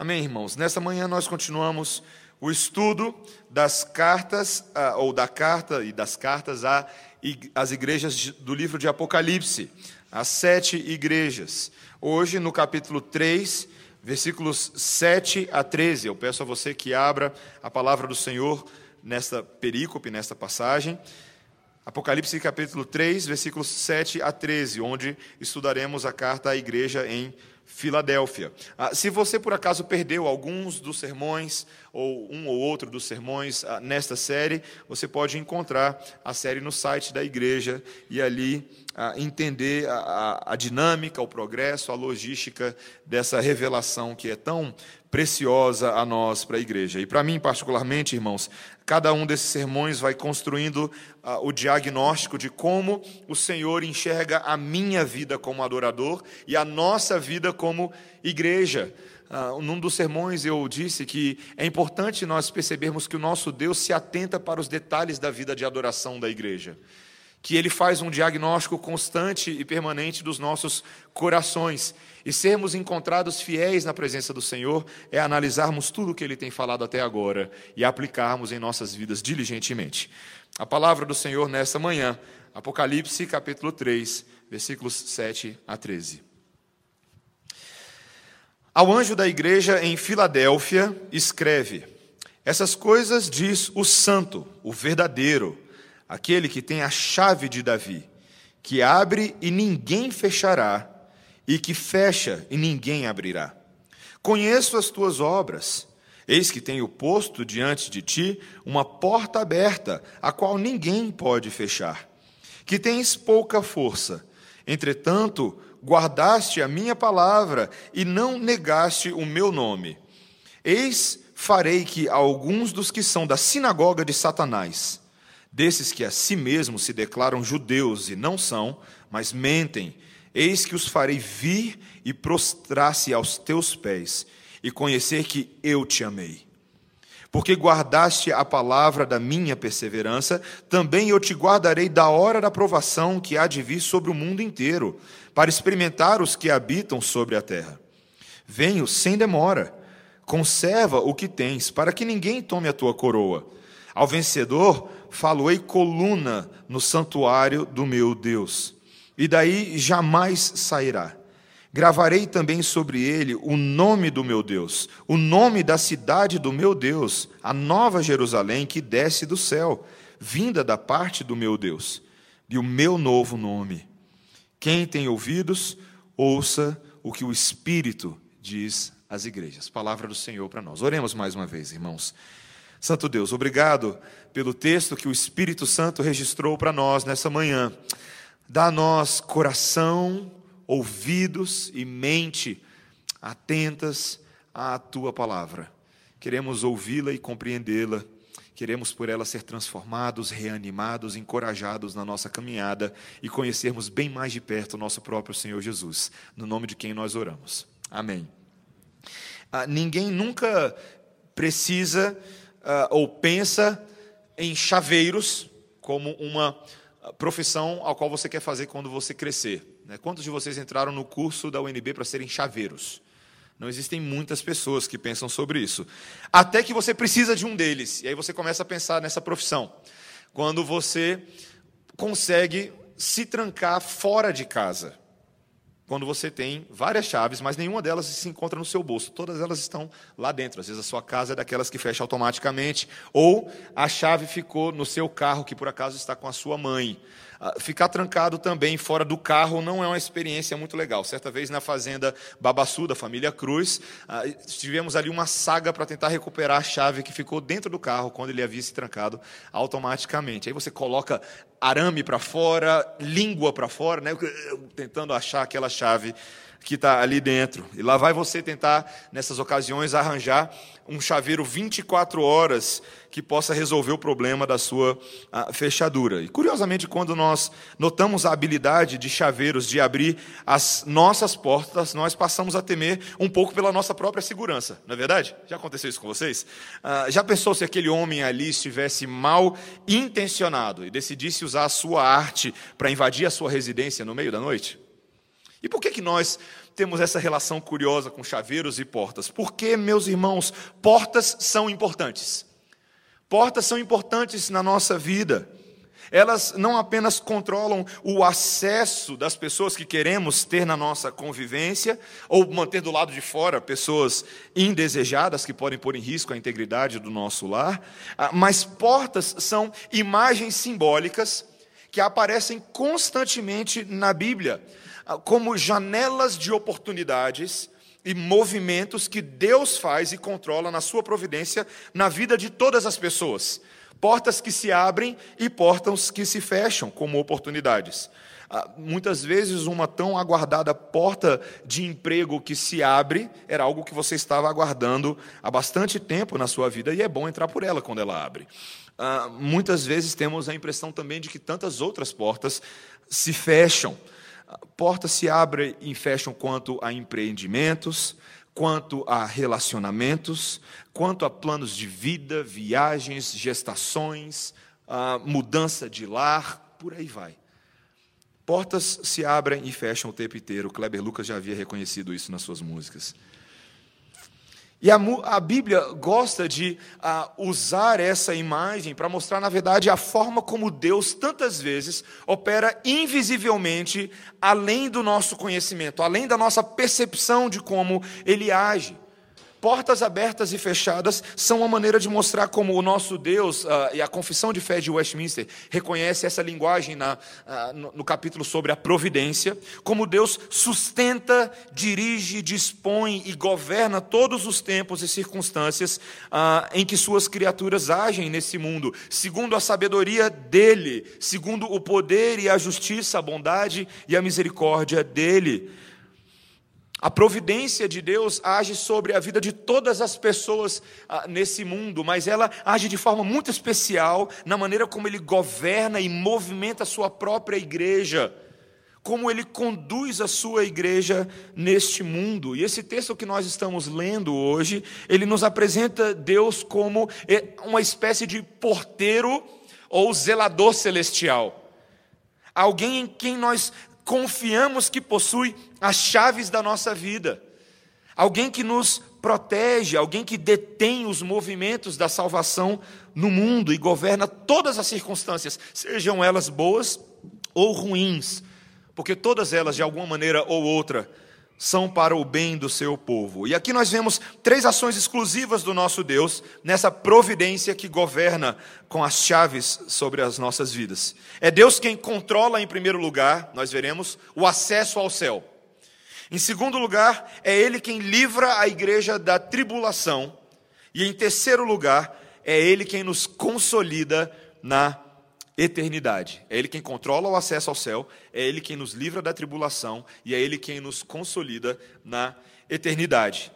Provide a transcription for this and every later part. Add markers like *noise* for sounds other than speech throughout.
Amém, irmãos? Nessa manhã nós continuamos o estudo das cartas, ah, ou da carta e das cartas às igrejas do livro de Apocalipse, as sete igrejas. Hoje, no capítulo 3, versículos 7 a 13. Eu peço a você que abra a palavra do Senhor nesta perícope, nesta passagem. Apocalipse capítulo 3, versículos 7 a 13, onde estudaremos a carta à igreja em Filadélfia. Ah, se você por acaso perdeu alguns dos sermões, ou um ou outro dos sermões ah, nesta série, você pode encontrar a série no site da igreja e ali ah, entender a, a dinâmica, o progresso, a logística dessa revelação que é tão preciosa a nós, para a igreja. E para mim, particularmente, irmãos, cada um desses sermões vai construindo uh, o diagnóstico de como o Senhor enxerga a minha vida como adorador e a nossa vida como igreja. Uh, num dos sermões eu disse que é importante nós percebermos que o nosso Deus se atenta para os detalhes da vida de adoração da igreja que ele faz um diagnóstico constante e permanente dos nossos corações. E sermos encontrados fiéis na presença do Senhor é analisarmos tudo o que ele tem falado até agora e aplicarmos em nossas vidas diligentemente. A palavra do Senhor nessa manhã, Apocalipse capítulo 3, versículos 7 a 13. Ao anjo da igreja em Filadélfia, escreve: Essas coisas diz o Santo, o verdadeiro aquele que tem a chave de Davi, que abre e ninguém fechará, e que fecha e ninguém abrirá. Conheço as tuas obras. Eis que tenho posto diante de ti uma porta aberta, a qual ninguém pode fechar. Que tens pouca força, entretanto, guardaste a minha palavra e não negaste o meu nome. Eis farei que alguns dos que são da sinagoga de Satanás, desses que a si mesmos se declaram judeus e não são, mas mentem, eis que os farei vir e prostrar-se aos teus pés e conhecer que eu te amei. Porque guardaste a palavra da minha perseverança, também eu te guardarei da hora da provação que há de vir sobre o mundo inteiro, para experimentar os que habitam sobre a terra. Venho sem demora, conserva o que tens, para que ninguém tome a tua coroa. Ao vencedor, faloei coluna no santuário do meu Deus, e daí jamais sairá. Gravarei também sobre ele o nome do meu Deus, o nome da cidade do meu Deus, a nova Jerusalém que desce do céu, vinda da parte do meu Deus, e o meu novo nome. Quem tem ouvidos, ouça o que o Espírito diz às igrejas. Palavra do Senhor para nós. Oremos mais uma vez, irmãos. Santo Deus, obrigado pelo texto que o Espírito Santo registrou para nós nessa manhã. Dá a nós coração, ouvidos e mente atentas à tua palavra. Queremos ouvi-la e compreendê-la. Queremos por ela ser transformados, reanimados, encorajados na nossa caminhada e conhecermos bem mais de perto o nosso próprio Senhor Jesus, no nome de quem nós oramos. Amém. Ah, ninguém nunca precisa ou pensa em chaveiros como uma profissão ao qual você quer fazer quando você crescer. Né? Quantos de vocês entraram no curso da UNB para serem chaveiros? Não existem muitas pessoas que pensam sobre isso. Até que você precisa de um deles. E aí você começa a pensar nessa profissão. Quando você consegue se trancar fora de casa quando você tem várias chaves, mas nenhuma delas se encontra no seu bolso. Todas elas estão lá dentro. Às vezes a sua casa é daquelas que fecha automaticamente, ou a chave ficou no seu carro, que por acaso está com a sua mãe. Ah, ficar trancado também fora do carro não é uma experiência muito legal. Certa vez na fazenda Babassu, da família Cruz, ah, tivemos ali uma saga para tentar recuperar a chave que ficou dentro do carro quando ele havia se trancado automaticamente. Aí você coloca arame para fora, língua para fora, né, tentando achar aquela chave que está ali dentro. E lá vai você tentar, nessas ocasiões, arranjar um chaveiro 24 horas que possa resolver o problema da sua fechadura. E curiosamente, quando nós notamos a habilidade de chaveiros de abrir as nossas portas, nós passamos a temer um pouco pela nossa própria segurança, não é verdade? Já aconteceu isso com vocês? Ah, já pensou se aquele homem ali estivesse mal intencionado e decidisse usar a sua arte para invadir a sua residência no meio da noite? E por que, que nós temos essa relação curiosa com chaveiros e portas? Porque, meus irmãos, portas são importantes. Portas são importantes na nossa vida. Elas não apenas controlam o acesso das pessoas que queremos ter na nossa convivência, ou manter do lado de fora pessoas indesejadas que podem pôr em risco a integridade do nosso lar, ah, mas portas são imagens simbólicas que aparecem constantemente na Bíblia, ah, como janelas de oportunidades e movimentos que Deus faz e controla na sua providência na vida de todas as pessoas. Portas que se abrem e portas que se fecham como oportunidades. Ah, muitas vezes, uma tão aguardada porta de emprego que se abre era algo que você estava aguardando há bastante tempo na sua vida e é bom entrar por ela quando ela abre. Ah, muitas vezes temos a impressão também de que tantas outras portas se fecham. Portas se abrem e fecham quanto a empreendimentos, quanto a relacionamentos, quanto a planos de vida, viagens, gestações, mudança de lar, por aí vai. Portas se abrem e fecham o tempo inteiro. Kleber Lucas já havia reconhecido isso nas suas músicas. E a, a Bíblia gosta de uh, usar essa imagem para mostrar, na verdade, a forma como Deus tantas vezes opera invisivelmente além do nosso conhecimento, além da nossa percepção de como Ele age. Portas abertas e fechadas são uma maneira de mostrar como o nosso Deus, uh, e a confissão de fé de Westminster reconhece essa linguagem na, uh, no, no, capítulo sobre a providência, como Deus sustenta, dirige, dispõe e governa todos os tempos e circunstâncias uh, em que suas criaturas agem nesse mundo, segundo a sabedoria dele, segundo o poder e a justiça, a bondade e a misericórdia dele. A providência de Deus age sobre a vida de todas as pessoas ah, nesse mundo, mas ela age de forma muito especial na maneira como ele governa e movimenta a sua própria igreja, como ele conduz a sua igreja neste mundo. E esse texto que nós estamos lendo hoje, ele nos apresenta Deus como eh, uma espécie de porteiro ou zelador celestial. Alguém em quem nós confiamos que possui as chaves da nossa vida. Alguém que nos protege, alguém que detém os movimentos da salvação no mundo e governa todas as circunstâncias, sejam elas boas ou ruins, porque todas elas, de alguma maneira ou outra, são para o bem do seu povo. E aqui nós vemos três ações exclusivas do nosso Deus nessa providência que governa com as chaves sobre as nossas vidas. É Deus quem controla, em primeiro lugar, nós veremos, o acesso ao céu. Em segundo lugar, é Ele quem livra a igreja da tribulação. E em terceiro lugar, é Ele quem nos consolida na eternidade. É Ele quem controla o acesso ao céu, é Ele quem nos livra da tribulação e é Ele quem nos consolida na eternidade.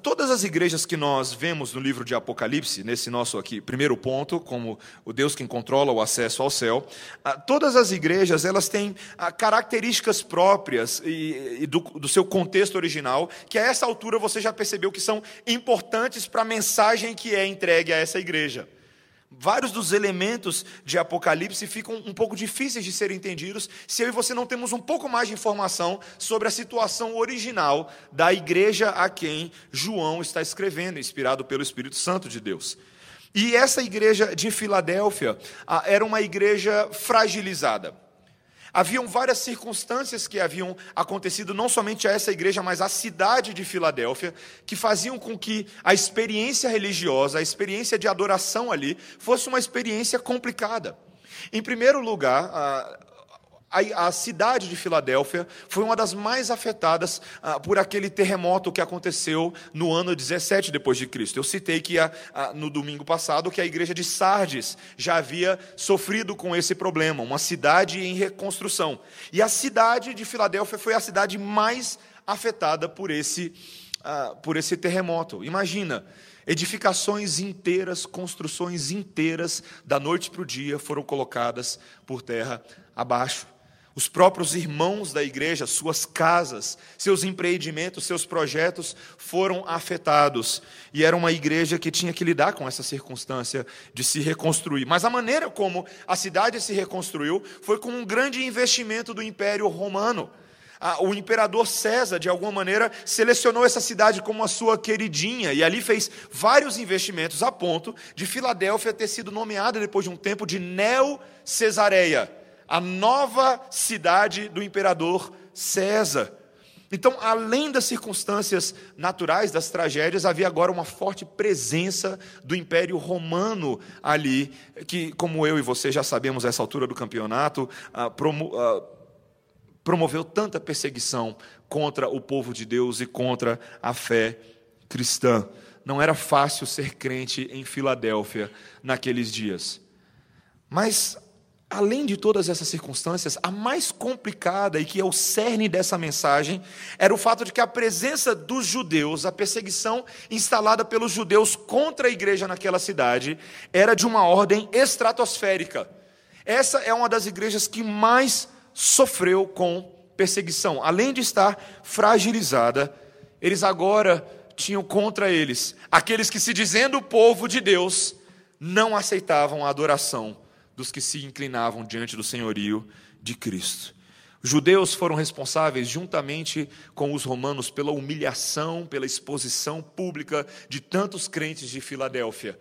Todas as igrejas que nós vemos no livro de Apocalipse, nesse nosso aqui primeiro ponto, como o Deus quem controla o acesso ao céu, ah, todas as igrejas elas têm ah, características próprias e, do, do seu contexto original, que a essa altura você já percebeu que são importantes para a mensagem que é entregue a essa igreja. Vários dos elementos de Apocalipse ficam um pouco difíceis de serem entendidos se eu e você não temos um pouco mais de informação sobre a situação original da igreja a quem João está escrevendo, inspirado pelo Espírito Santo de Deus. E essa igreja de Filadélfia era uma igreja fragilizada. Haviam várias circunstâncias que haviam acontecido não somente a essa igreja, mas à cidade de Filadélfia, que faziam com que a experiência religiosa, a experiência de adoração ali, fosse uma experiência complicada. Em primeiro lugar, a, a, cidade de Filadélfia foi uma das mais afetadas ah, por aquele terremoto que aconteceu no ano 17 depois de Cristo. Eu citei que no domingo passado que a igreja de Sardes já havia sofrido com esse problema, uma cidade em reconstrução. E a cidade de Filadélfia foi a cidade mais afetada por esse, ah, por esse terremoto. Imagina, edificações inteiras, construções inteiras, da noite para o dia, foram colocadas por terra abaixo. Os próprios irmãos da igreja, suas casas, seus empreendimentos, seus projetos foram afetados. E era uma igreja que tinha que lidar com essa circunstância de se reconstruir. Mas a maneira como a cidade se reconstruiu foi com um grande investimento do Império Romano. o imperador César, de alguma maneira, selecionou essa cidade como a sua queridinha e ali fez vários investimentos a ponto de Filadélfia ter sido nomeada depois de um tempo de Neo-Cesareia, a nova cidade do imperador César. Então, além das circunstâncias naturais, das tragédias, havia agora uma forte presença do Império Romano ali, que, como eu e você já sabemos a essa altura do campeonato, ah, ah, promoveu tanta perseguição contra o povo de Deus e contra a fé cristã. Não era fácil ser crente em Filadélfia naqueles dias. Mas além de todas essas circunstâncias, a mais complicada e que é o cerne dessa mensagem era o fato de que a presença dos judeus, a perseguição instalada pelos judeus contra a igreja naquela cidade, era de uma ordem estratosférica. Essa é uma das igrejas que mais sofreu com perseguição. Além de estar fragilizada, eles agora tinham contra eles aqueles que, se dizendo povo de Deus, não aceitavam a adoração dos que se inclinavam diante do senhorio de Cristo. Os judeus foram responsáveis, juntamente com os romanos, pela humilhação, pela exposição pública de tantos crentes de Filadélfia.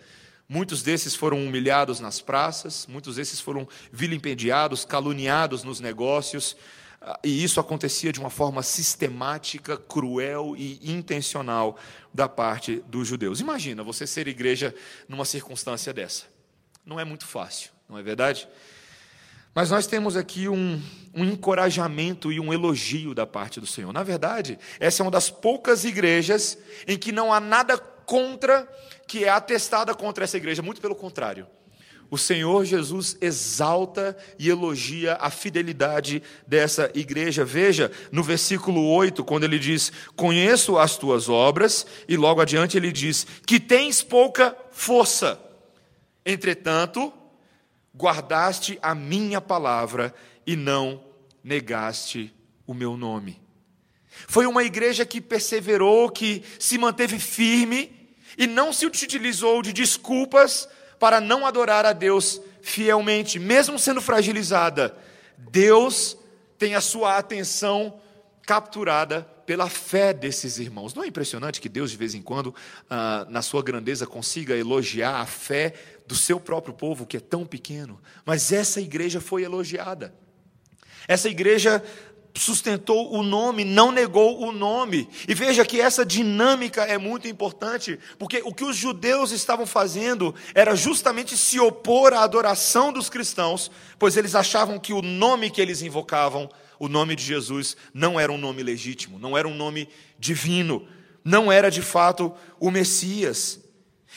Muitos desses foram humilhados nas praças, muitos desses foram vilipendiados, caluniados nos negócios, ah, e isso acontecia de uma forma sistemática, cruel e intencional da parte dos judeus. Imagina você ser igreja numa circunstância dessa. Não é muito fácil não é verdade? Mas nós temos aqui um, um, encorajamento e um elogio da parte do Senhor. Na verdade, essa é uma das poucas igrejas em que não há nada contra, que é atestada contra essa igreja, muito pelo contrário. O Senhor Jesus exalta e elogia a fidelidade dessa igreja. Veja no versículo 8, quando ele diz: Conheço as tuas obras, e logo adiante ele diz: Que tens pouca força. Entretanto, guardaste a minha palavra e não negaste o meu nome. Foi uma igreja que perseverou, que se manteve firme e não se utilizou de desculpas para não adorar a Deus fielmente, mesmo sendo fragilizada. Deus tem a sua atenção capturada pela fé desses irmãos. Não é impressionante que Deus, de vez em quando, ah, na sua grandeza, consiga elogiar a fé do seu próprio povo, que é tão pequeno? Mas essa igreja foi elogiada. Essa igreja sustentou o nome, não negou o nome. E veja que essa dinâmica é muito importante, porque o que os judeus estavam fazendo era justamente se opor à adoração dos cristãos, pois eles achavam que o nome que eles invocavam o nome de Jesus não era um nome legítimo, não era um nome divino, não era de fato o Messias.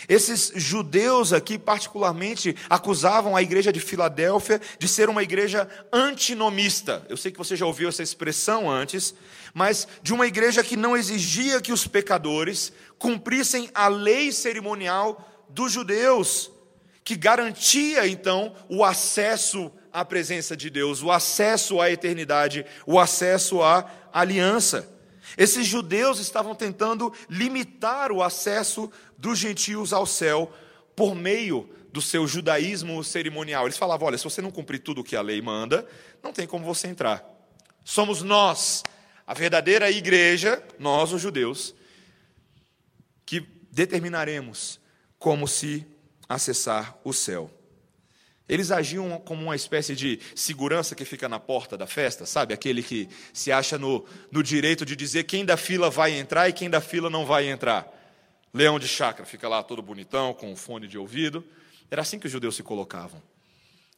Esses judeus aqui, particularmente, acusavam a igreja de Filadélfia de ser uma igreja antinomista. Eu sei que você já ouviu essa expressão antes, mas de uma igreja que não exigia que os pecadores cumprissem a lei cerimonial dos judeus, que garantia então o acesso à presença de Deus, o acesso à eternidade, o acesso à aliança. Esses judeus estavam tentando limitar o acesso dos gentios ao céu por meio do seu judaísmo cerimonial. Eles falavam: olha, se você não cumprir tudo o que a lei manda, não tem como você entrar. Somos nós, a verdadeira igreja, nós, os judeus, que determinaremos como se acessar o céu. Eles agiam como uma espécie de segurança que fica na porta da festa, sabe? Aquele que se acha no, no direito de dizer quem da fila vai entrar e quem da fila não vai entrar. Leão de chácara, fica lá todo bonitão, com um fone de ouvido. Era assim que os judeus se colocavam.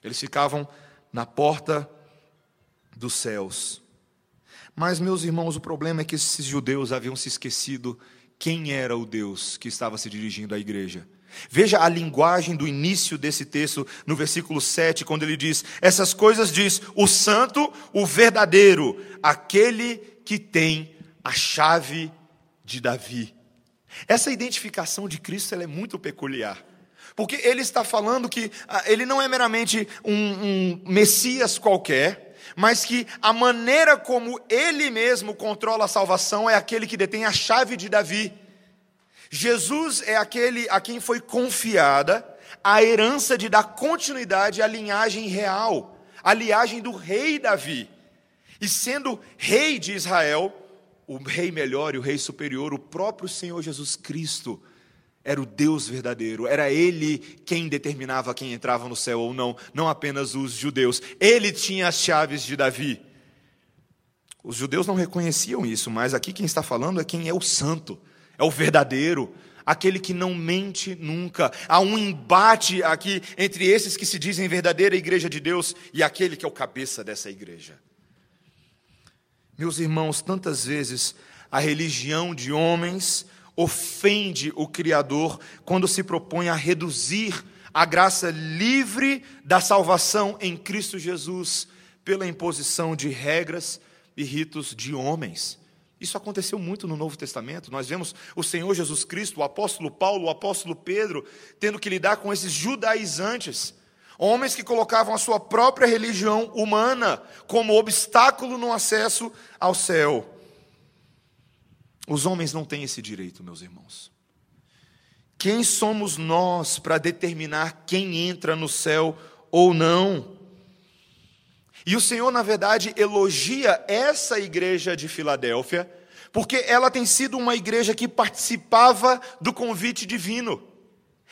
Eles ficavam na porta dos céus. Mas, meus irmãos, o problema é que esses judeus haviam se esquecido quem era o Deus que estava se dirigindo à igreja. Veja a linguagem do início desse texto, no versículo 7, quando ele diz: Essas coisas diz o santo, o verdadeiro, aquele que tem a chave de Davi. Essa identificação de Cristo é muito peculiar. Porque ele está falando que ah, ele não é meramente um, um Messias qualquer, mas que a maneira como ele mesmo controla a salvação é aquele que detém a chave de Davi. Jesus é aquele a quem foi confiada a herança de dar continuidade à linhagem real, à linhagem do rei Davi. E sendo rei de Israel, o rei melhor e o rei superior, o próprio Senhor Jesus Cristo, era o Deus verdadeiro, era Ele quem determinava quem entrava no céu ou não, não apenas os judeus. Ele tinha as chaves de Davi. Os judeus não reconheciam isso, mas aqui quem está falando é quem é o santo, é o verdadeiro, aquele que não mente nunca. Há um embate aqui entre esses que se dizem verdadeira igreja de Deus e aquele que é o cabeça dessa igreja. Meus irmãos, tantas vezes a religião de homens ofende o Criador quando se propõe a reduzir a graça livre da salvação em Cristo Jesus pela imposição de regras e ritos de homens. Isso aconteceu muito no Novo Testamento. Nós vemos o Senhor Jesus Cristo, o apóstolo Paulo, o apóstolo Pedro, tendo que lidar com esses judaizantes, homens que colocavam a sua própria religião humana como obstáculo no acesso ao céu. Os homens não têm esse direito, meus irmãos. Quem somos nós para determinar quem entra no céu ou não? E o Senhor, na verdade, elogia essa igreja de Filadélfia, porque ela tem sido uma igreja que participava do convite divino.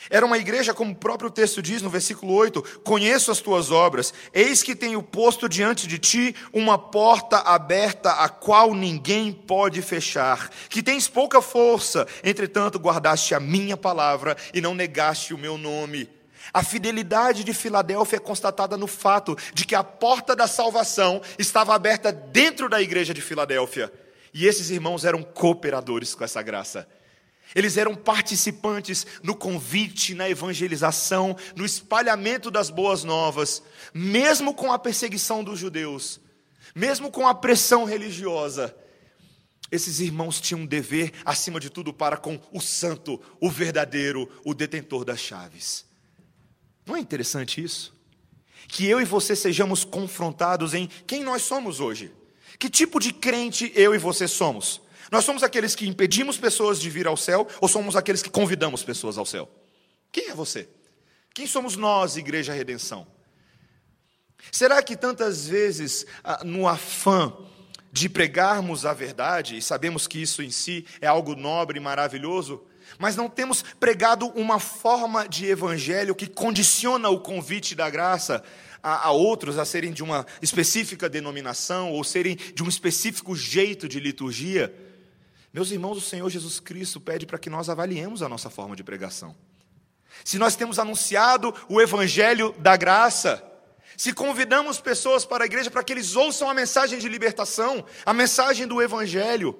Era uma igreja, como o próprio texto diz no versículo 8: Conheço as tuas obras, eis que tenho posto diante de ti uma porta aberta, a qual ninguém pode fechar. Que tens pouca força, entretanto guardaste a minha palavra e não negaste o meu nome. A fidelidade de Filadélfia é constatada no fato de que a porta da salvação estava aberta dentro da igreja de Filadélfia. E esses irmãos eram cooperadores com essa graça. Eles eram participantes no convite, na evangelização, no espalhamento das boas novas, mesmo com a perseguição dos judeus, mesmo com a pressão religiosa. Esses irmãos tinham um dever, acima de tudo, para com o santo, o verdadeiro, o detentor das chaves. Não é interessante isso? Que eu e você sejamos confrontados em quem nós somos hoje. Que tipo de crente eu e você somos? Nós somos aqueles que impedimos pessoas de vir ao céu ou somos aqueles que convidamos pessoas ao céu? Quem é você? Quem somos nós, Igreja Redenção? Será que tantas vezes, ah, no afã de pregarmos a verdade, e sabemos que isso em si é algo nobre e maravilhoso, mas não temos pregado uma forma de evangelho que condiciona o convite da graça a, a, outros a serem de uma específica denominação ou serem de um específico jeito de liturgia. Meus irmãos, o Senhor Jesus Cristo pede para que nós avaliemos a nossa forma de pregação. Se nós temos anunciado o evangelho da graça, se convidamos pessoas para a igreja para que eles ouçam a mensagem de libertação, a mensagem do evangelho,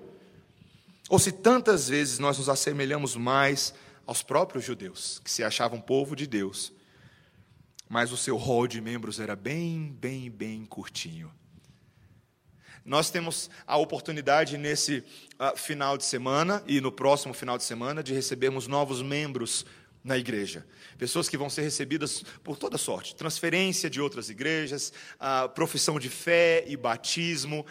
ou se tantas vezes nós nos assemelhamos mais aos próprios judeus, que se achavam povo de Deus, mas o seu rol de membros era bem, bem, bem curtinho. Nós temos a oportunidade nesse uh, final de semana e no próximo final de semana de recebermos novos membros na igreja. Pessoas que vão ser recebidas por toda sorte, transferência de outras igrejas, a profissão de fé e batismo,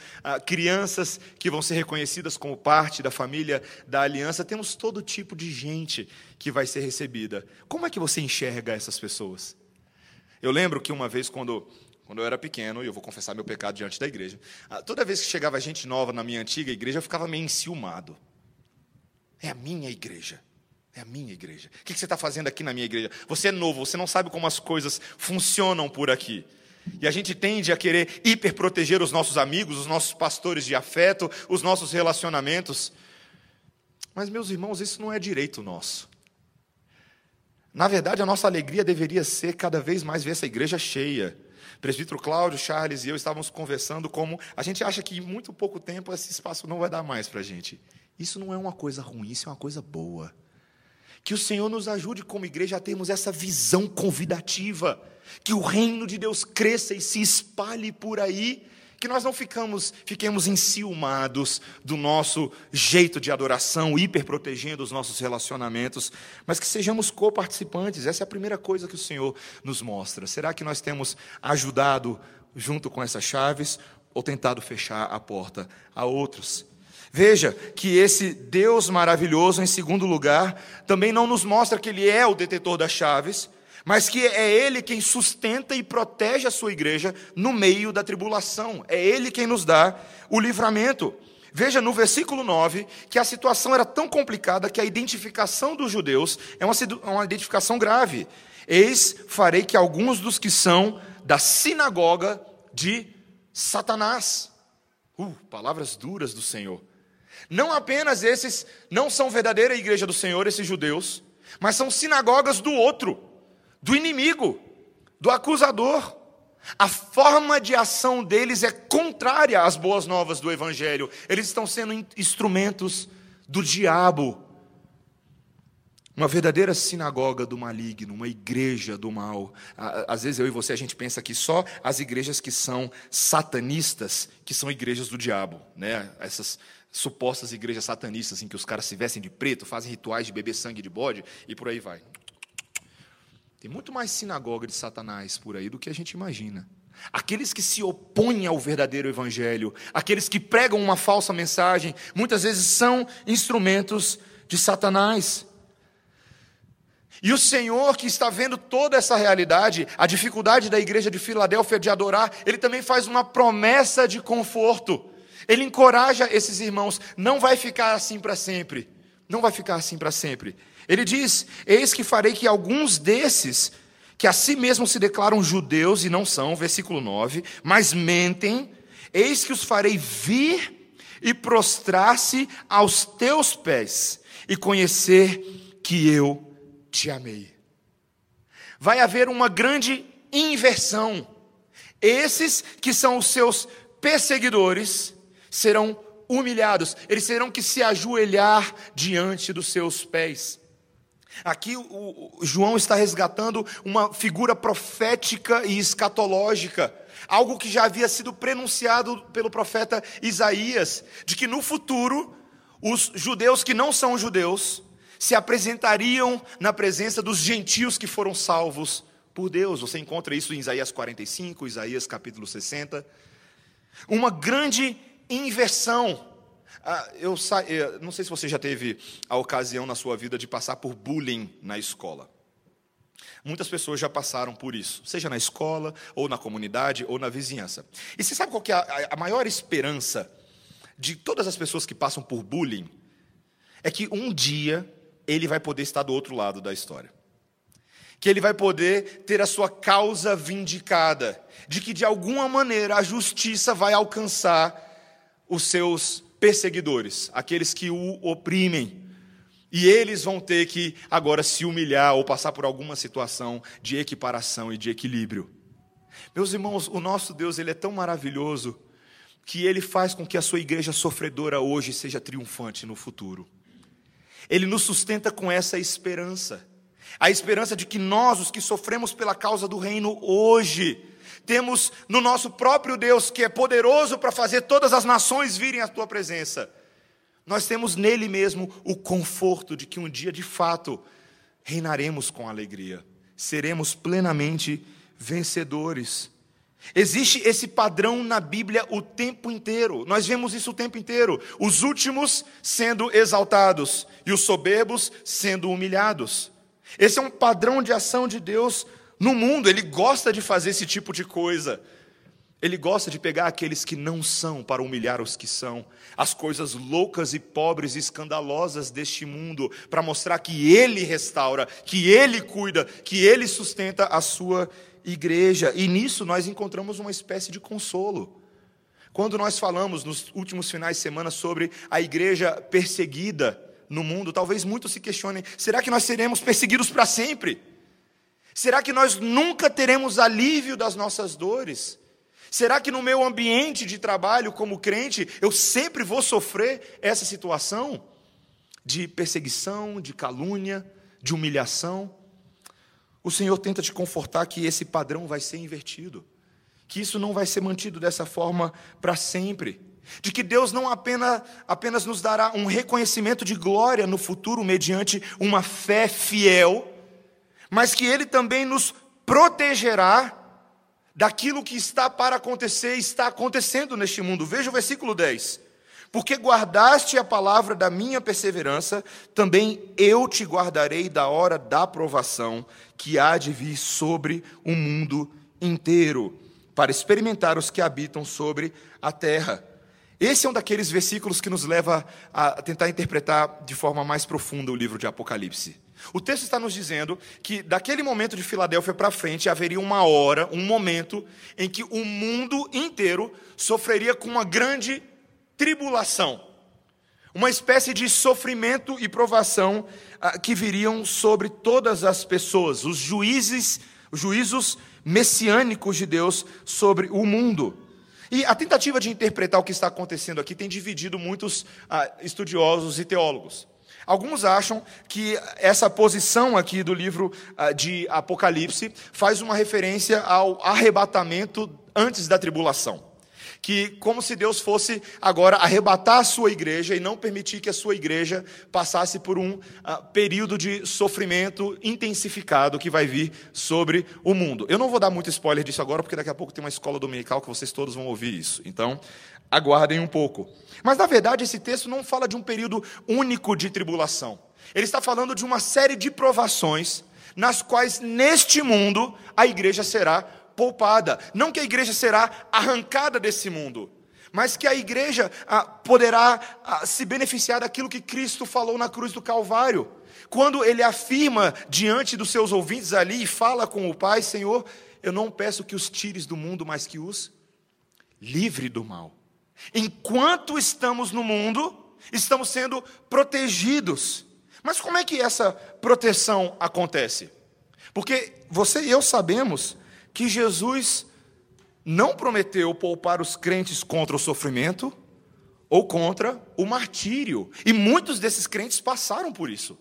crianças que vão ser reconhecidas como parte da família da aliança. Temos todo tipo de gente que vai ser recebida. Como é que você enxerga essas pessoas? Eu lembro que uma vez, quando, quando eu era pequeno, e eu vou confessar meu pecado diante da igreja, toda vez que chegava gente nova na minha antiga igreja, eu ficava meio enciumado. É a minha igreja. É a minha igreja. O que você está fazendo aqui na minha igreja? Você é novo, você não sabe como as coisas funcionam por aqui. E a gente tende a querer hiperproteger os nossos amigos, os nossos pastores de afeto, os nossos relacionamentos. Mas, meus irmãos, isso não é direito nosso. Na verdade, a nossa alegria deveria ser cada vez mais ver essa igreja cheia. Presbítero Cláudio, Charles e eu estávamos conversando como a gente acha que em muito pouco tempo esse espaço não vai dar mais para a gente. Isso não é uma coisa ruim, isso é uma coisa boa. Que o Senhor nos ajude como igreja a termos essa visão convidativa, que o reino de Deus cresça e se espalhe por aí, que nós não ficamos, fiquemos enciumados do nosso jeito de adoração, hiperprotegendo os nossos relacionamentos, mas que sejamos coparticipantes. Essa é a primeira coisa que o Senhor nos mostra. Será que nós temos ajudado junto com essas chaves ou tentado fechar a porta a outros? Veja que esse Deus maravilhoso, em segundo lugar, também não nos mostra que Ele é o detetor das chaves, mas que é Ele quem sustenta e protege a sua igreja no meio da tribulação. É Ele quem nos dá o livramento. Veja no versículo 9 que a situação era tão complicada que a identificação dos judeus é uma, uma identificação grave. Eis, farei que alguns dos que são da sinagoga de Satanás. Uh, palavras duras do Senhor. Não apenas esses não são verdadeira igreja do Senhor, esses judeus, mas são sinagogas do outro do inimigo, do acusador. A forma de ação deles é contrária às boas novas do Evangelho. Eles estão sendo instrumentos do diabo. Uma verdadeira sinagoga do maligno, uma igreja do mal. Às vezes eu e você a gente pensa que só as igrejas que são satanistas, que são igrejas do diabo, né? Essas supostas igrejas satanistas em que os caras se vestem de preto, fazem rituais de beber sangue de bode e por aí vai. Tem muito mais sinagoga de Satanás por aí do que a gente imagina. Aqueles que se opõem ao verdadeiro evangelho, aqueles que pregam uma falsa mensagem, muitas vezes são instrumentos de Satanás. E o Senhor, que está vendo toda essa realidade, a dificuldade da igreja de Filadélfia de adorar, ele também faz uma promessa de conforto. Ele encoraja esses irmãos, não vai ficar assim para sempre. Não vai ficar assim para sempre. Ele diz: Eis que farei que alguns desses, que a si mesmos se declaram judeus e não são, versículo 9, mas mentem, eis que os farei vir e prostrar-se aos teus pés e conhecer que eu te amei. Vai haver uma grande inversão. Esses que são os seus perseguidores serão humilhados, eles terão que se ajoelhar diante dos seus pés. Aqui o, João está resgatando uma figura profética e escatológica, algo que já havia sido prenunciado pelo profeta Isaías, de que no futuro os judeus que não são judeus se apresentariam na presença dos gentios que foram salvos por Deus. Você encontra isso em Isaías 45, Isaías capítulo 60. Uma grande inversão ah, eu, eu não sei se você já teve a ocasião na sua vida de passar por bullying na escola. Muitas pessoas já passaram por isso, seja na escola, ou na comunidade, ou na vizinhança. E você sabe qual é a, a maior esperança de todas as pessoas que passam por bullying? É que um dia ele vai poder estar do outro lado da história. Que ele vai poder ter a sua causa vindicada. De que, de alguma maneira, a justiça vai alcançar os seus perseguidores, aqueles que o oprimem. E eles vão ter que agora se humilhar ou passar por alguma situação de equiparação e de equilíbrio. Meus irmãos, o nosso Deus, ele é tão maravilhoso que ele faz com que a sua igreja sofredora hoje seja triunfante no futuro. Ele nos sustenta com essa esperança. A esperança de que nós, os que sofremos pela causa do reino hoje, temos no nosso próprio Deus, que é poderoso para fazer todas as nações virem à tua presença. Nós temos nele mesmo o conforto de que um dia de fato reinaremos com alegria, seremos plenamente vencedores. Existe esse padrão na Bíblia o tempo inteiro, nós vemos isso o tempo inteiro: os últimos sendo exaltados e os soberbos sendo humilhados. Esse é um padrão de ação de Deus no mundo, ele gosta de fazer esse tipo de coisa. Ele gosta de pegar aqueles que não são para humilhar os que são, as coisas loucas e pobres e escandalosas deste mundo, para mostrar que Ele restaura, que Ele cuida, que Ele sustenta a sua igreja. E nisso nós encontramos uma espécie de consolo. Quando nós falamos nos últimos finais de semana sobre a igreja perseguida no mundo, talvez muitos se questionem: será que nós seremos perseguidos para sempre? Será que nós nunca teremos alívio das nossas dores? Será que no meu ambiente de trabalho como crente eu sempre vou sofrer essa situação de perseguição, de calúnia, de humilhação? O Senhor tenta te confortar que esse padrão vai ser invertido, que isso não vai ser mantido dessa forma para sempre, de que Deus não apenas, apenas nos dará um reconhecimento de glória no futuro mediante uma fé fiel mas que Ele também nos protegerá daquilo que está para acontecer e está acontecendo neste mundo. Veja o versículo 10. Porque guardaste a palavra da minha perseverança, também eu te guardarei da hora da provação que há de vir sobre o mundo inteiro, para experimentar os que habitam sobre a terra. Esse é um daqueles versículos que nos leva a tentar interpretar de forma mais profunda o livro de Apocalipse. O texto está nos dizendo que daquele momento de Filadélfia para frente haveria uma hora, um momento, em que o mundo inteiro sofreria com uma grande tribulação, uma espécie de sofrimento e provação ah, que viriam sobre todas as pessoas, os juízes, os juízos messiânicos de Deus sobre o mundo. E a tentativa de interpretar o que está acontecendo aqui tem dividido muitos ah, estudiosos e teólogos. Alguns acham que essa posição aqui do livro ah, de Apocalipse faz uma referência ao arrebatamento antes da tribulação que como se Deus fosse agora arrebatar a sua igreja e não permitir que a sua igreja passasse por um uh, período de sofrimento intensificado que vai vir sobre o mundo. Eu não vou dar muito spoiler disso agora, porque daqui a pouco tem uma escola dominical que vocês todos vão ouvir isso. Então, aguardem um pouco. Mas na verdade, esse texto não fala de um período único de tribulação. Ele está falando de uma série de provações nas quais neste mundo a igreja será poupada. Não que a igreja será arrancada desse mundo, mas que a igreja ah, poderá ah, se beneficiar daquilo que Cristo falou na cruz do Calvário. Quando ele afirma diante dos seus ouvintes ali e fala com o Pai: Senhor, eu não peço que os tires do mundo, mas que os livre do mal. Enquanto estamos no mundo, estamos sendo protegidos. Mas como é que essa proteção acontece? Porque você e eu sabemos que Jesus não prometeu poupar os crentes contra o sofrimento ou contra o martírio. E muitos desses crentes passaram por isso.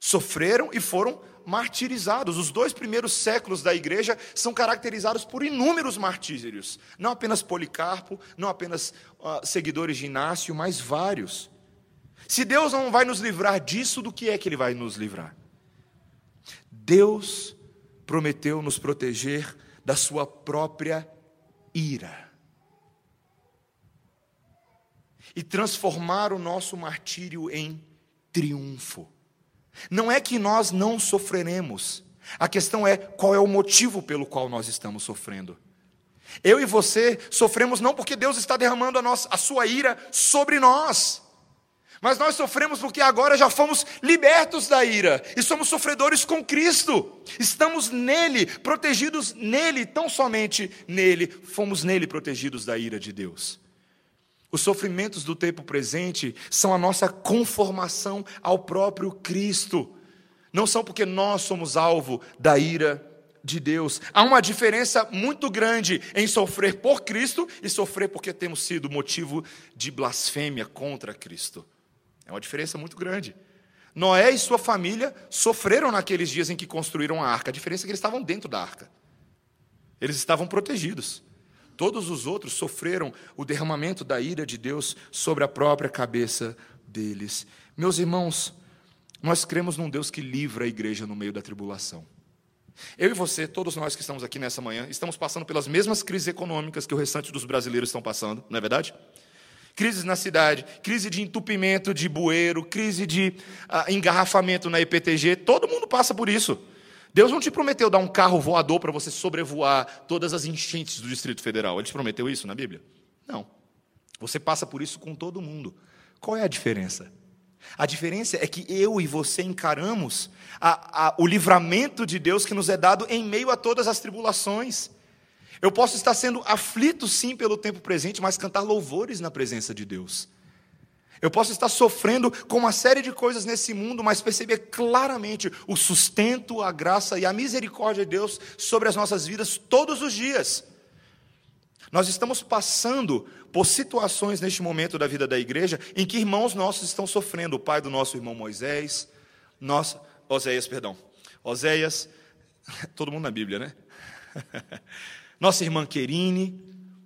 Sofreram e foram martirizados. Os dois primeiros séculos da igreja são caracterizados por inúmeros martírios. Não apenas Policarpo, não apenas uh, seguidores de Inácio, mas vários. Se Deus não vai nos livrar disso, do que é que Ele vai nos livrar? Deus prometeu nos proteger da sua própria ira e transformar o nosso martírio em triunfo. Não é que nós não sofreremos, a questão é qual é o motivo pelo qual nós estamos sofrendo. Eu e você sofremos não porque Deus está derramando a, nossa, a sua ira sobre nós. Mas nós sofremos porque agora já fomos libertos da ira e somos sofredores com Cristo. Estamos nele, protegidos nele, tão somente nele, fomos nele protegidos da ira de Deus. Os sofrimentos do tempo presente são a nossa conformação ao próprio Cristo. Não são porque nós somos alvo da ira de Deus. Há uma diferença muito grande em sofrer por Cristo e sofrer porque temos sido motivo de blasfêmia contra Cristo. É uma diferença muito grande. Noé e sua família sofreram naqueles dias em que construíram a arca. A diferença é que eles estavam dentro da arca. Eles estavam protegidos. Todos os outros sofreram o derramamento da ira de Deus sobre a própria cabeça deles. Meus irmãos, nós cremos num Deus que livra a igreja no meio da tribulação. Eu e você, todos nós que estamos aqui nessa manhã, estamos passando pelas mesmas crises econômicas que o restante dos brasileiros estão passando, não é verdade? Crises na cidade, crise de entupimento de bueiro, crise de uh, engarrafamento na EPTG, todo mundo passa por isso. Deus não te prometeu dar um carro voador para você sobrevoar todas as enchentes do Distrito Federal. Ele te prometeu isso na Bíblia? Não. Você passa por isso com todo mundo. Qual é a diferença? A diferença é que eu e você encaramos a, a, o livramento de Deus que nos é dado em meio a todas as tribulações. Eu posso estar sendo aflito, sim, pelo tempo presente, mas cantar louvores na presença de Deus. Eu posso estar sofrendo com uma série de coisas nesse mundo, mas perceber claramente o sustento, a graça e a misericórdia de Deus sobre as nossas vidas todos os dias. Nós estamos passando por situações neste momento da vida da igreja em que irmãos nossos estão sofrendo. O pai do nosso irmão Moisés, nosso, Oséias, perdão. Oséias, *laughs* todo mundo na Bíblia, né? *laughs* nossa irmã Querine,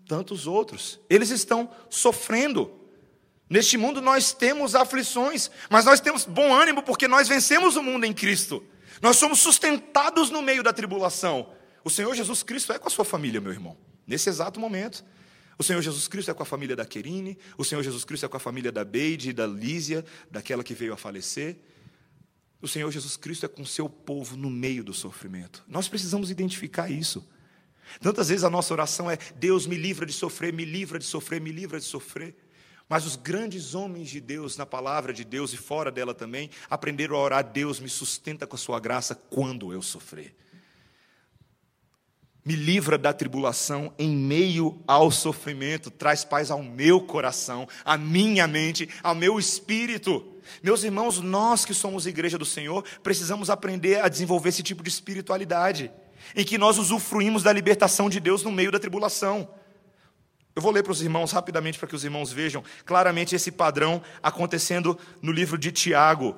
tantos outros. Eles estão sofrendo. Neste mundo nós temos aflições, mas nós temos bom ânimo porque nós vencemos o mundo em Cristo. Nós somos sustentados no meio da tribulação. O Senhor Jesus Cristo é com a sua família, meu irmão, nesse exato momento. O Senhor Jesus Cristo é com a família da Querine, o Senhor Jesus Cristo é com a família da Beide, da Lísia, daquela que veio a falecer. O Senhor Jesus Cristo é com o seu povo no meio do sofrimento. Nós precisamos identificar isso. Tantas vezes a nossa oração é: Deus me livra de sofrer, me livra de sofrer, me livra de sofrer. Mas os grandes homens de Deus, na palavra de Deus e fora dela também, aprenderam a orar: Deus me sustenta com a sua graça quando eu sofrer. Me livra da tribulação em meio ao sofrimento, traz paz ao meu coração, à minha mente, ao meu espírito. Meus irmãos, nós que somos igreja do Senhor, precisamos aprender a desenvolver esse tipo de espiritualidade, em que nós usufruímos da libertação de Deus no meio da tribulação. Eu vou ler para os irmãos rapidamente para que os irmãos vejam claramente esse padrão acontecendo no livro de Tiago.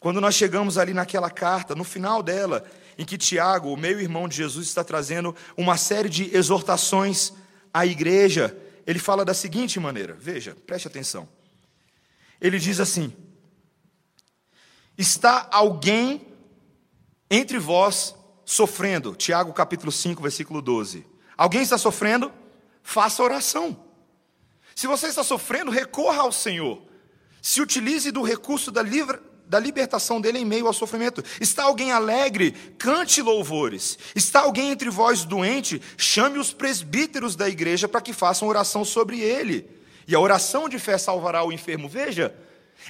Quando nós chegamos ali naquela carta, no final dela, em que Tiago, o meio-irmão de Jesus, está trazendo uma série de exortações à igreja. Ele fala da seguinte maneira: veja, preste atenção. Ele diz assim: Está alguém entre vós sofrendo? Tiago capítulo 5, versículo 12. Alguém está sofrendo? Faça oração. Se você está sofrendo, recorra ao Senhor. Se utilize do recurso da livre, da libertação dele em meio ao sofrimento. Está alguém alegre? Cante louvores. Está alguém entre vós doente? Chame os presbíteros da igreja para que façam oração sobre ele. E a oração de fé salvará o enfermo. Veja,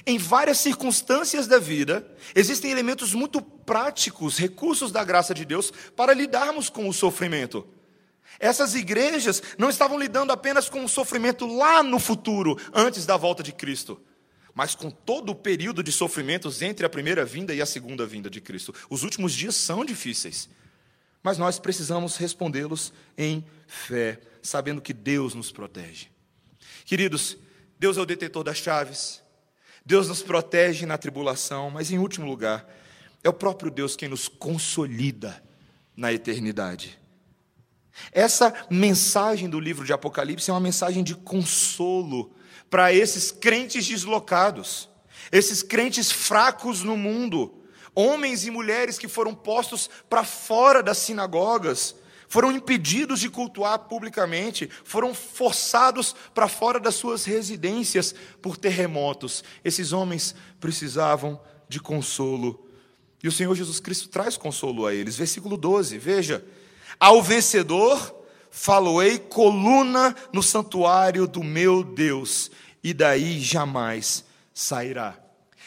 em várias circunstâncias da vida, existem elementos muito práticos, recursos da graça de Deus para lidarmos com o sofrimento. Essas igrejas não estavam lidando apenas com o sofrimento lá no futuro, antes da volta de Cristo mas com todo o período de sofrimentos entre a primeira vinda e a segunda vinda de Cristo. Os últimos dias são difíceis, mas nós precisamos respondê-los em fé, sabendo que Deus nos protege. Queridos, Deus é o detetor das chaves, Deus nos protege na tribulação, mas em último lugar, é o próprio Deus quem nos consolida na eternidade. Essa mensagem do livro de Apocalipse é uma mensagem de consolo para esses crentes deslocados, esses crentes fracos no mundo, homens e mulheres que foram postos para fora das sinagogas, foram impedidos de cultuar publicamente, foram forçados para fora das suas residências por terremotos. Esses homens precisavam de consolo. E o Senhor Jesus Cristo traz consolo a eles. Versículo 12, veja: Ao vencedor faloei coluna no santuário do meu Deus, e daí jamais sairá.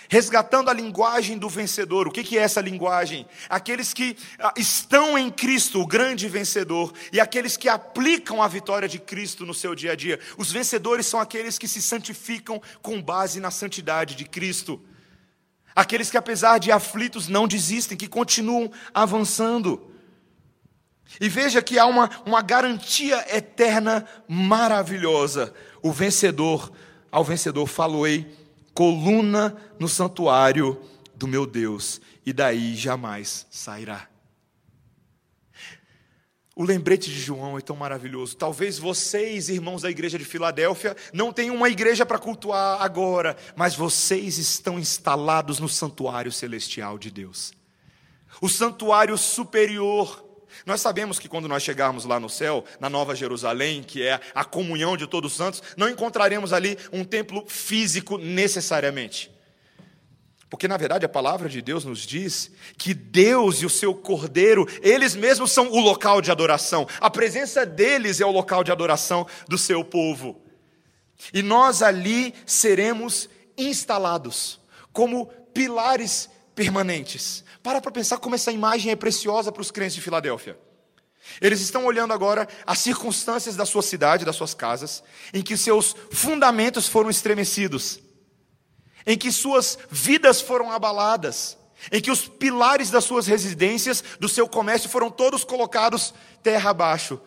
Resgatando a linguagem do vencedor, o que é essa linguagem? Aqueles que ah, estão em Cristo, o grande vencedor, e aqueles que aplicam a vitória de Cristo no seu dia a dia. Os vencedores são aqueles que se santificam com base na santidade de Cristo. Aqueles que, apesar de aflitos, não desistem, que continuam avançando. E veja que há uma, uma garantia eterna maravilhosa. O vencedor, ao vencedor faloei, coluna no santuário do meu Deus, e daí jamais sairá. O lembrete de João é tão maravilhoso. Talvez vocês, irmãos da igreja de Filadélfia, não tenham uma igreja para cultuar agora, mas vocês estão instalados no santuário celestial de Deus. O santuário superior nós sabemos que quando nós chegarmos lá no céu, na Nova Jerusalém, que é a comunhão de todos os santos, não encontraremos ali um templo físico necessariamente. Porque, na verdade, a palavra de Deus nos diz que Deus e o seu Cordeiro, eles mesmos são o local de adoração. A presença deles é o local de adoração do seu povo. E nós ali seremos instalados como pilares permanentes. Para para pensar como essa imagem é preciosa para os crentes de Filadélfia. Eles estão olhando agora as circunstâncias da sua cidade, das suas casas, em que seus fundamentos foram estremecidos, em que suas vidas foram abaladas, em que os pilares das suas residências, do seu comércio, foram todos colocados terra abaixo.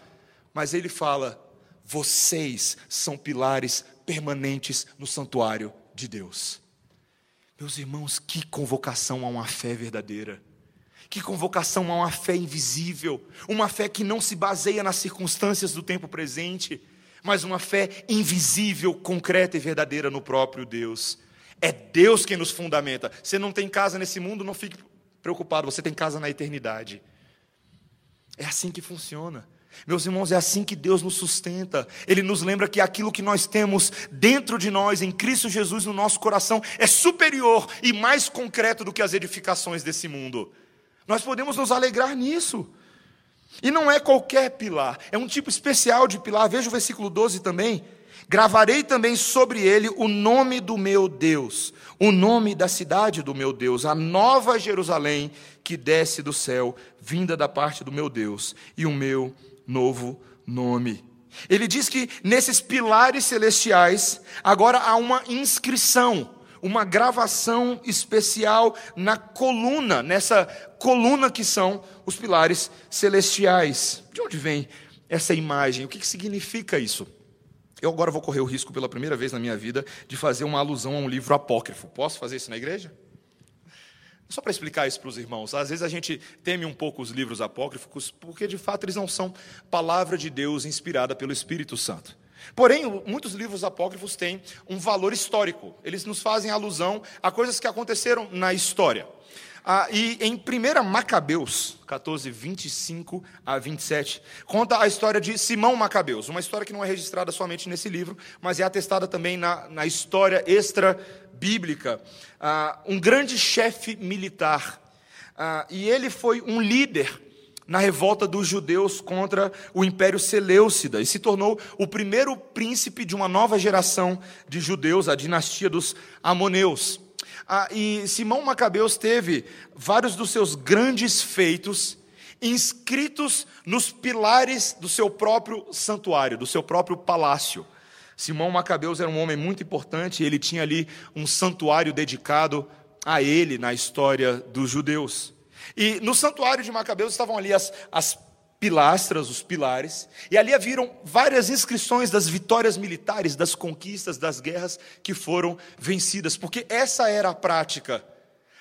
Mas ele fala: vocês são pilares permanentes no santuário de Deus. Meus irmãos, que convocação a uma fé verdadeira. Que convocação a uma fé invisível, uma fé que não se baseia nas circunstâncias do tempo presente, mas uma fé invisível, concreta e verdadeira no próprio Deus. É Deus quem nos fundamenta. Você não tem casa nesse mundo, não fique preocupado, você tem casa na eternidade. É assim que funciona. Meus irmãos, é assim que Deus nos sustenta. Ele nos lembra que aquilo que nós temos dentro de nós, em Cristo Jesus, no nosso coração, é superior e mais concreto do que as edificações desse mundo. Nós podemos nos alegrar nisso. E não é qualquer pilar, é um tipo especial de pilar. Veja o versículo 12 também. Gravarei também sobre ele o nome do meu Deus, o nome da cidade do meu Deus, a nova Jerusalém que desce do céu, vinda da parte do meu Deus, e o meu novo nome. Ele diz que nesses pilares celestiais, agora há uma inscrição, uma gravação especial na coluna, nessa coluna que são os pilares celestiais. De onde vem essa imagem? O que significa isso? Eu agora vou correr o risco pela primeira vez na minha vida de fazer uma alusão a um livro apócrifo. Posso fazer isso na igreja? Só para explicar isso para os irmãos, às vezes a gente teme um pouco os livros apócrifos, porque de fato eles não são palavra de Deus inspirada pelo Espírito Santo. Porém, muitos livros apócrifos têm um valor histórico, eles nos fazem alusão a coisas que aconteceram na história. Ah, e em 1 Macabeus 14, 25 a 27, conta a história de Simão Macabeus, uma história que não é registrada somente nesse livro, mas é atestada também na, na história extra-bíblica. Ah, um grande chefe militar, ah, e ele foi um líder na revolta dos judeus contra o Império Seleucida e se tornou o primeiro príncipe de uma nova geração de judeus, a dinastia dos Amoneus. Ah, e Simão Macabeus teve vários dos seus grandes feitos inscritos nos pilares do seu próprio santuário, do seu próprio palácio. Simão Macabeus era um homem muito importante, ele tinha ali um santuário dedicado a ele na história dos judeus. E no santuário de Macabeus estavam ali as, as pilastras, os pilares, e ali haviam várias inscrições das vitórias militares, das conquistas, das guerras que foram vencidas, porque essa era a prática.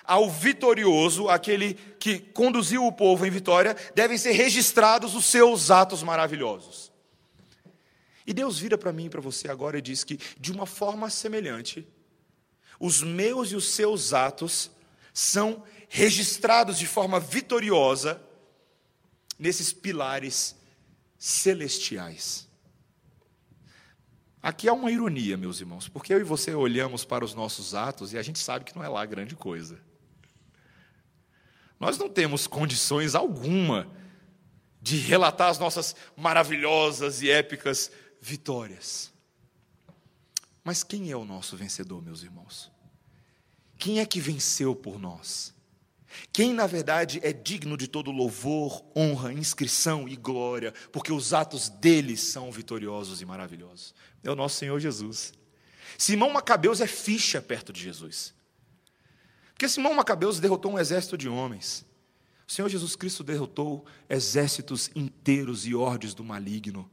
Ao vitorioso, aquele que conduziu o povo em vitória, devem ser registrados os seus atos maravilhosos. E Deus vira para mim e para você agora e diz que, de uma forma semelhante, os meus e os seus atos são registrados de forma vitoriosa nesses pilares celestiais. Aqui há uma ironia, meus irmãos, porque eu e você olhamos para os nossos atos e a gente sabe que não é lá grande coisa. Nós não temos condições alguma de relatar as nossas maravilhosas e épicas vitórias. Mas quem é o nosso vencedor, meus irmãos? Quem é que venceu por nós? Quem, na verdade, é digno de todo louvor, honra, inscrição e glória, porque os atos dele são vitoriosos e maravilhosos. É o nosso Senhor Jesus. Simão Macabeus é ficha perto de Jesus. Porque Simão Macabeus derrotou um exército de homens. O Senhor Jesus Cristo derrotou exércitos inteiros e ordens do maligno.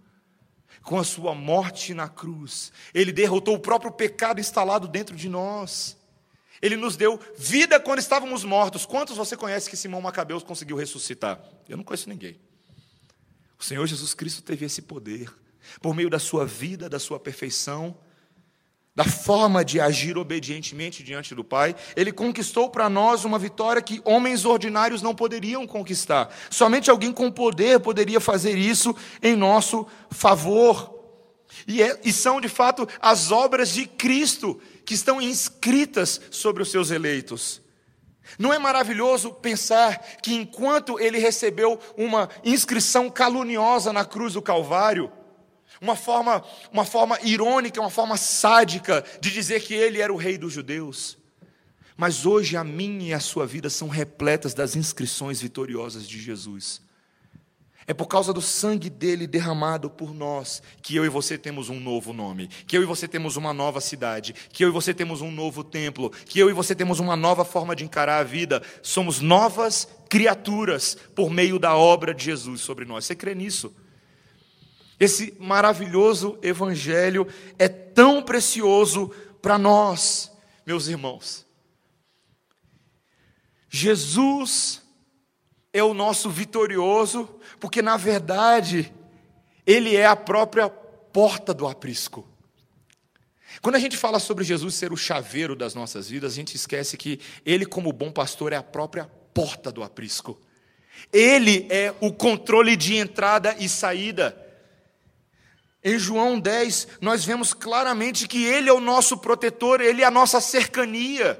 Com a sua morte na cruz, ele derrotou o próprio pecado instalado dentro de nós. Ele nos deu vida quando estávamos mortos. Quantos você conhece que Simão Macabeus conseguiu ressuscitar? Eu não conheço ninguém. O Senhor Jesus Cristo teve esse poder, por meio da sua vida, da sua perfeição, da forma de agir obedientemente diante do Pai, ele conquistou para nós uma vitória que homens ordinários não poderiam conquistar. Somente alguém com poder poderia fazer isso em nosso favor. E, é, e são, de fato, as obras de Cristo que estão inscritas sobre os seus eleitos. Não é maravilhoso pensar que enquanto ele recebeu uma inscrição caluniosa na cruz do Calvário, uma forma, uma forma irônica, uma forma sádica de dizer que ele era o rei dos judeus, mas hoje a minha e a sua vida são repletas das inscrições vitoriosas de Jesus. É por causa do sangue dele derramado por nós que eu e você temos um novo nome, que eu e você temos uma nova cidade, que eu e você temos um novo templo, que eu e você temos uma nova forma de encarar a vida. Somos novas criaturas por meio da obra de Jesus sobre nós. Você crê nisso? Esse maravilhoso evangelho é tão precioso para nós, meus irmãos. Jesus é o nosso vitorioso, porque na verdade ele é a própria porta do aprisco. Quando a gente fala sobre Jesus ser o chaveiro das nossas vidas, a gente esquece que ele, como bom pastor, é a própria porta do aprisco. Ele é o controle de entrada e saída. Em João 10, nós vemos claramente que Ele é o nosso protetor, Ele é a nossa cercania.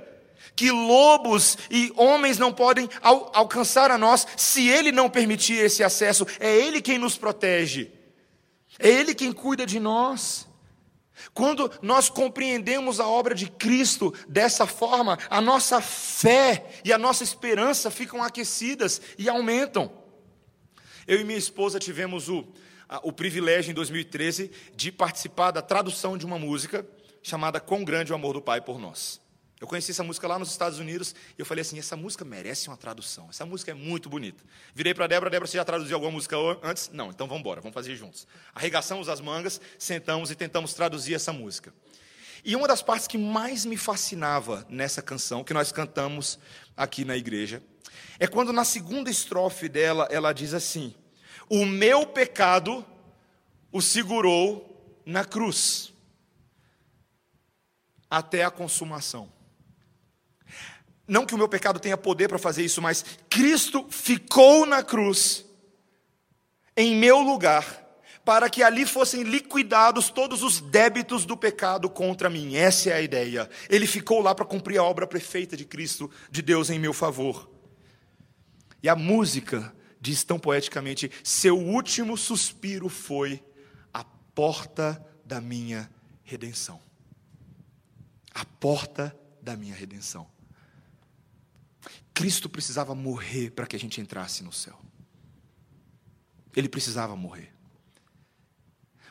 Que lobos e homens não podem al alcançar a nós se Ele não permitir esse acesso. É Ele quem nos protege, é Ele quem cuida de nós. Quando nós compreendemos a obra de Cristo dessa forma, a nossa fé e a nossa esperança ficam aquecidas e aumentam. Eu e minha esposa tivemos o, o privilégio em 2013 de participar da tradução de uma música chamada Quão Grande o Amor do Pai por Nós. Eu conheci essa música lá nos Estados Unidos e eu falei assim: essa música merece uma tradução. Essa música é muito bonita. Virei para a Débora: Débora, você já traduziu alguma música antes? Não, então vamos embora, vamos fazer juntos. Arregaçamos as mangas, sentamos e tentamos traduzir essa música. E uma das partes que mais me fascinava nessa canção, que nós cantamos aqui na igreja, é quando na segunda estrofe dela ela diz assim: O meu pecado o segurou na cruz até a consumação. Não que o meu pecado tenha poder para fazer isso, mas Cristo ficou na cruz, em meu lugar, para que ali fossem liquidados todos os débitos do pecado contra mim. Essa é a ideia. Ele ficou lá para cumprir a obra perfeita de Cristo, de Deus em meu favor. E a música diz tão poeticamente: Seu último suspiro foi a porta da minha redenção. A porta da minha redenção. Cristo precisava morrer para que a gente entrasse no céu. Ele precisava morrer.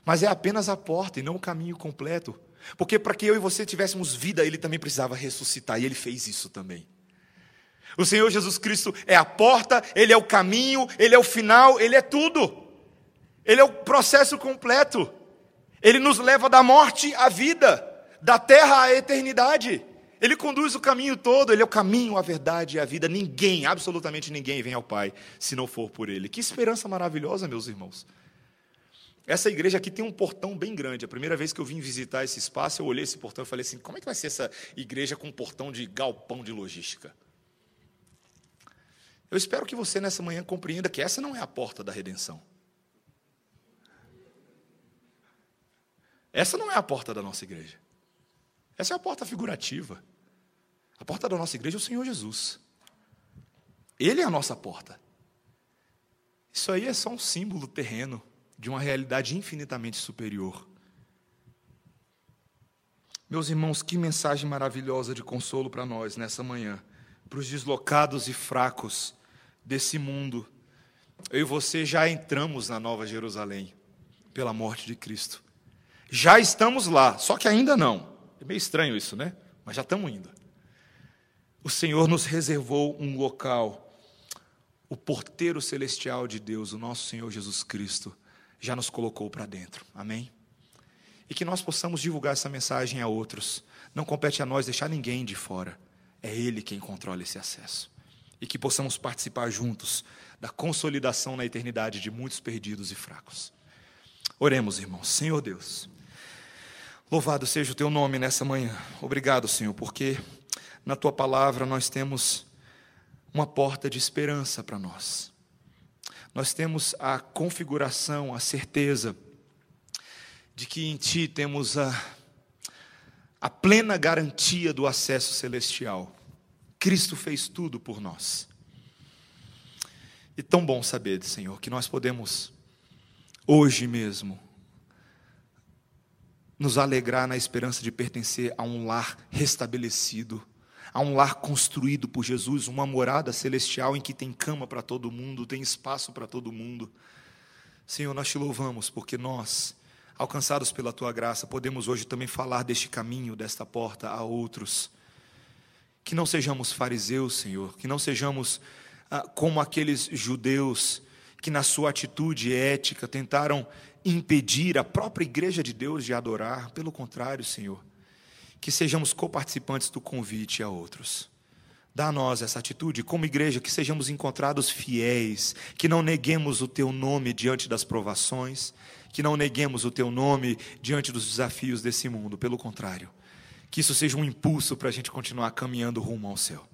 Mas é apenas a porta e não o caminho completo. Porque para que eu e você tivéssemos vida, ele também precisava ressuscitar, e ele fez isso também. O Senhor Jesus Cristo é a porta, ele é o caminho, ele é o final, ele é tudo. Ele é o processo completo. Ele nos leva da morte à vida, da terra à eternidade. Ele conduz o caminho todo, ele é o caminho, a verdade e a vida. Ninguém, absolutamente ninguém, vem ao Pai se não for por ele. Que esperança maravilhosa, meus irmãos. Essa igreja aqui tem um portão bem grande. A primeira vez que eu vim visitar esse espaço, eu olhei esse portão e falei assim: como é que vai ser essa igreja com um portão de galpão de logística? Eu espero que você nessa manhã compreenda que essa não é a porta da redenção. Essa não é a porta da nossa igreja. Essa é a porta figurativa. A porta da nossa igreja é o Senhor Jesus. Ele é a nossa porta. Isso aí é só um símbolo terreno de uma realidade infinitamente superior. Meus irmãos, que mensagem maravilhosa de consolo para nós nessa manhã, para os deslocados e fracos desse mundo. Eu e você já entramos na Nova Jerusalém pela morte de Cristo. Já estamos lá, só que ainda não. É meio estranho isso, né? Mas já estamos indo o Senhor nos reservou um local. O porteiro celestial de Deus, o nosso Senhor Jesus Cristo, já nos colocou para dentro. Amém? E que nós possamos divulgar essa mensagem a outros. Não compete a nós deixar ninguém de fora. É Ele quem controla esse acesso. E que possamos participar juntos da consolidação na eternidade de muitos perdidos e fracos. Oremos, irmãos. Senhor Deus, louvado seja o teu nome nessa manhã. Obrigado, Senhor, porque na tua palavra nós temos uma porta de esperança para nós. Nós temos a configuração, a certeza de que em ti temos a, a plena garantia do acesso celestial. Cristo fez tudo por nós. E tão bom saber, Senhor, que nós podemos, hoje mesmo, nos alegrar na esperança de pertencer a um lar restabelecido Há um lar construído por Jesus, uma morada celestial em que tem cama para todo mundo, tem espaço para todo mundo. Senhor, nós te louvamos porque nós, alcançados pela tua graça, podemos hoje também falar deste caminho, desta porta a outros. Que não sejamos fariseus, Senhor, que não sejamos ah, como aqueles judeus que, na sua atitude ética, tentaram impedir a própria igreja de Deus de adorar. Pelo contrário, Senhor que sejamos coparticipantes do convite a outros. Dá a nós essa atitude, como igreja, que sejamos encontrados fiéis, que não neguemos o teu nome diante das provações, que não neguemos o teu nome diante dos desafios desse mundo, pelo contrário, que isso seja um impulso para a gente continuar caminhando rumo ao céu.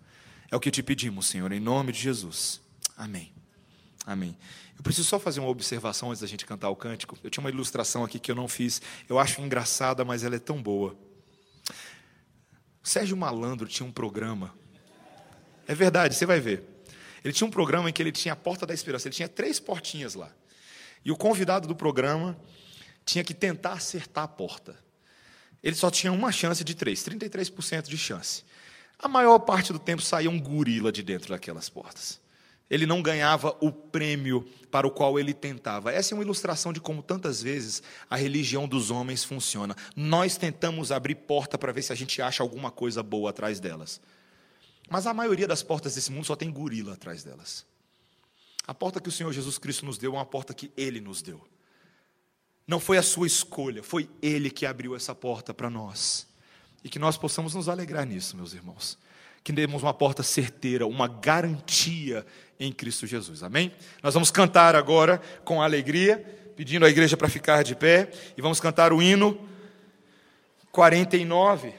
É o que te pedimos, Senhor, em nome de Jesus. Amém. Amém. Eu preciso só fazer uma observação antes da gente cantar o cântico. Eu tinha uma ilustração aqui que eu não fiz. Eu acho engraçada, mas ela é tão boa. O Sérgio Malandro tinha um programa. É verdade, você vai ver. Ele tinha um programa em que ele tinha a Porta da Esperança. Ele tinha três portinhas lá. E o convidado do programa tinha que tentar acertar a porta. Ele só tinha uma chance de três, 33% de chance. A maior parte do tempo saía um gorila de dentro daquelas portas. Ele não ganhava o prêmio para o qual ele tentava. Essa é uma ilustração de como tantas vezes a religião dos homens funciona. Nós tentamos abrir porta para ver se a gente acha alguma coisa boa atrás delas. Mas a maioria das portas desse mundo só tem gorila atrás delas. A porta que o Senhor Jesus Cristo nos deu é uma porta que Ele nos deu. Não foi a sua escolha, foi Ele que abriu essa porta para nós. E que nós possamos nos alegrar nisso, meus irmãos. Que demos uma porta certeira, uma garantia em Cristo Jesus. Amém? Nós vamos cantar agora com alegria, pedindo à igreja para ficar de pé, e vamos cantar o hino 49.